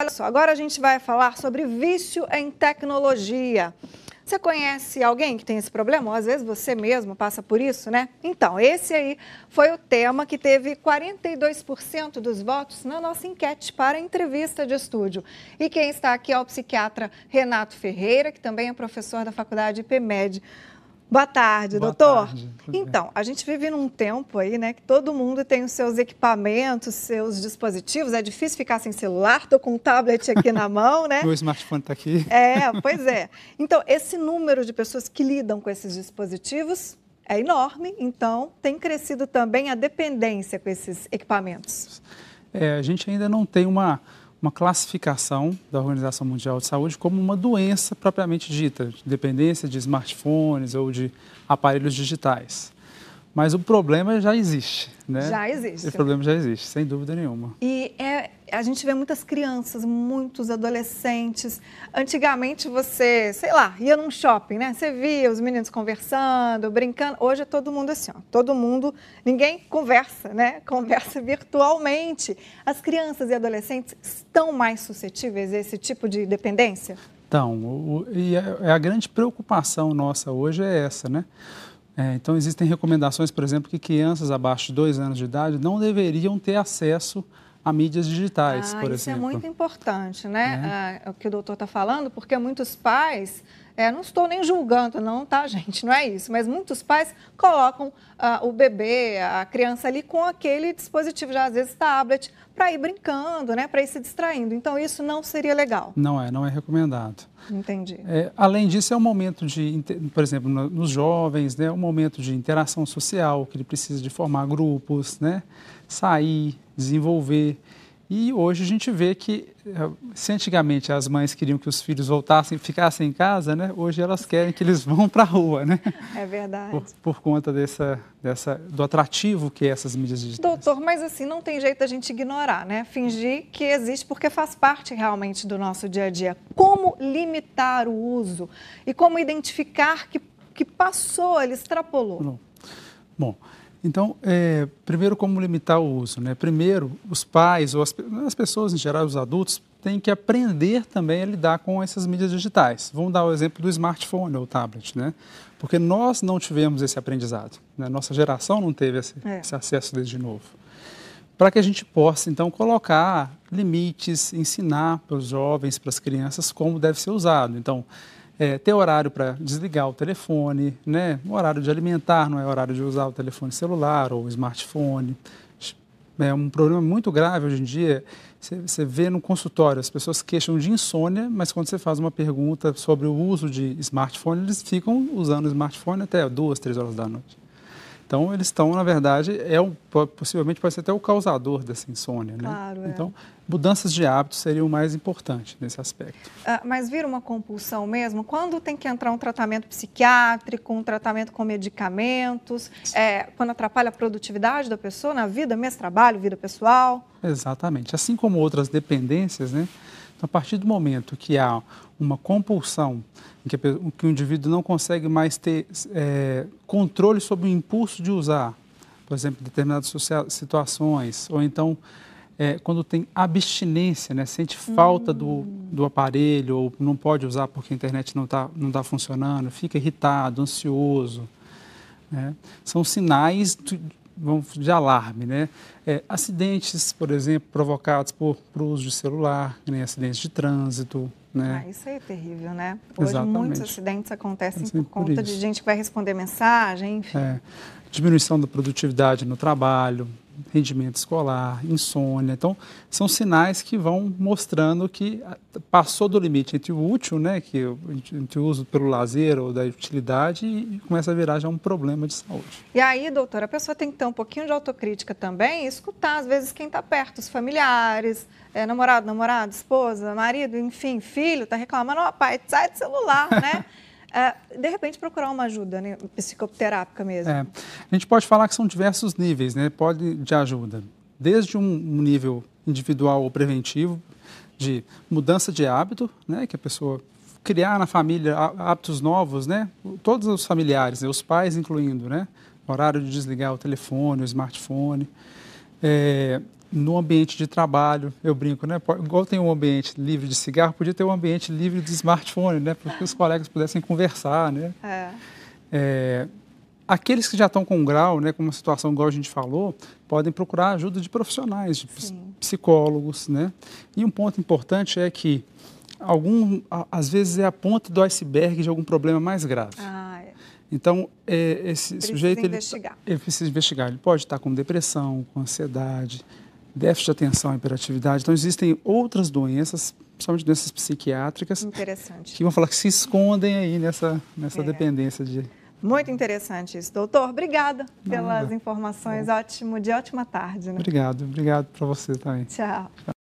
Olha só, agora a gente vai falar sobre vício em tecnologia. Você conhece alguém que tem esse problema? Ou às vezes você mesmo passa por isso, né? Então, esse aí foi o tema que teve 42% dos votos na nossa enquete para entrevista de estúdio. E quem está aqui é o psiquiatra Renato Ferreira, que também é professor da Faculdade IPMED. Boa tarde, Boa doutor. tarde, então, a gente vive num tempo aí, né, que todo mundo tem os seus equipamentos, seus dispositivos. É difícil ficar sem celular, tô com um tablet aqui na mão, né? Meu smartphone está aqui. É, pois é. Então, esse número de pessoas que lidam com esses dispositivos é enorme, então tem crescido também a dependência com esses equipamentos. É, a gente ainda não tem uma uma classificação da Organização Mundial de Saúde como uma doença propriamente dita, de dependência de smartphones ou de aparelhos digitais. Mas o problema já existe, né? Já existe. O problema já existe, sem dúvida nenhuma. E é, a gente vê muitas crianças, muitos adolescentes. Antigamente você, sei lá, ia num shopping, né? Você via os meninos conversando, brincando. Hoje é todo mundo assim, ó. Todo mundo, ninguém conversa, né? Conversa virtualmente. As crianças e adolescentes estão mais suscetíveis a esse tipo de dependência? Então, o, e a, a grande preocupação nossa hoje é essa, né? É, então, existem recomendações, por exemplo, que crianças abaixo de dois anos de idade não deveriam ter acesso mídias digitais, ah, por isso exemplo. Isso é muito importante, né? É. Ah, o que o doutor está falando, porque muitos pais é, não estou nem julgando, não, tá, gente? Não é isso. Mas muitos pais colocam ah, o bebê, a criança ali com aquele dispositivo, já às vezes tablet, para ir brincando, né? Para ir se distraindo. Então, isso não seria legal. Não é, não é recomendado. Entendi. É, além disso, é um momento de, por exemplo, nos jovens, né? Um momento de interação social, que ele precisa de formar grupos, né? Sair, desenvolver. E hoje a gente vê que, eh, se antigamente as mães queriam que os filhos voltassem, ficassem em casa, né? Hoje elas querem que eles vão para a rua, né? É verdade. Por, por, conta dessa, dessa, do atrativo que é essas mídias digitais. Doutor, mas assim, não tem jeito a gente ignorar, né? Fingir que existe porque faz parte realmente do nosso dia a dia. Como limitar o uso e como identificar que, que passou, ele extrapolou? Bom, bom então, é, primeiro, como limitar o uso? Né? Primeiro, os pais ou as, as, pessoas em geral, os adultos, têm que aprender também a lidar com essas mídias digitais. Vamos dar o exemplo do smartphone ou tablet, né? Porque nós não tivemos esse aprendizado, né? nossa geração não teve esse, é. esse acesso desde novo. Para que a gente possa, então, colocar limites, ensinar para os jovens, para as crianças, como deve ser usado. Então, é, ter horário para desligar o telefone, né? O horário de alimentar não é horário de usar o telefone celular ou smartphone. É um problema muito grave hoje em dia. Você vê no consultório, as pessoas queixam de insônia, mas quando você faz uma pergunta sobre o uso de smartphone, eles ficam usando o smartphone até duas, três horas da noite. Então, eles estão, na verdade, é um, possivelmente pode ser até o causador dessa insônia. Né? Claro, é. Então, mudanças de hábitos seriam o mais importante nesse aspecto. Ah, mas vira uma compulsão mesmo? Quando tem que entrar um tratamento psiquiátrico, um tratamento com medicamentos, é, quando atrapalha a produtividade da pessoa na vida, mesmo trabalho, vida pessoal? Exatamente. Assim como outras dependências, né? Então, a partir do momento que há uma compulsão, em que, que o indivíduo não consegue mais ter é, controle sobre o impulso de usar, por exemplo, determinadas situações, ou então é, quando tem abstinência, né, sente falta do, do aparelho, ou não pode usar porque a internet não está não tá funcionando, fica irritado, ansioso. Né? São sinais de, de alarme, né? É, acidentes, por exemplo, provocados por, por uso de celular, nem acidentes de trânsito, né? Ah, isso aí é terrível, né? Hoje Exatamente. muitos acidentes acontecem assim, por conta por de gente que vai responder mensagem, enfim. É, diminuição da produtividade no trabalho, rendimento escolar, insônia. Então, são sinais que vão mostrando que ah, passou do limite entre o útil, né, que entre o uso pelo lazer ou da utilidade e começa a virar já um problema de saúde. E aí, doutora, a pessoa tem que ter um pouquinho de autocrítica também e escutar, às vezes, quem está perto, os familiares, é, namorado, namorada, esposa, marido, enfim, filho, está reclamando, ó, oh, pai, sai do celular, né? É, de repente procurar uma ajuda né, psicoterápica mesmo. É, a gente pode falar que são diversos níveis né, pode, de ajuda. Desde um nível individual ou preventivo, de mudança de hábito, né, que a pessoa criar na família hábitos novos, né, todos os familiares, né, os pais incluindo, né, horário de desligar o telefone, o smartphone. É, no ambiente de trabalho, eu brinco, né? Igual tem um ambiente livre de cigarro, podia ter um ambiente livre de smartphone, né? Para que os colegas pudessem conversar, né? É. É, aqueles que já estão com um grau, né, com uma situação igual a gente falou, podem procurar ajuda de profissionais, de Sim. psicólogos, né? E um ponto importante é que algum, às vezes é a ponta do iceberg de algum problema mais grave. Ah, é. Então, é, esse precisa sujeito investigar. Ele, ele precisa investigar. Ele pode estar com depressão, com ansiedade, déficit de atenção, hiperatividade. Então, existem outras doenças, principalmente doenças psiquiátricas, que vão falar que se escondem aí nessa, nessa é. dependência de. Muito interessante isso, doutor. Obrigada pelas informações. Bom. Ótimo dia, ótima tarde. Né? Obrigado, obrigado para você também. Tchau. Tchau.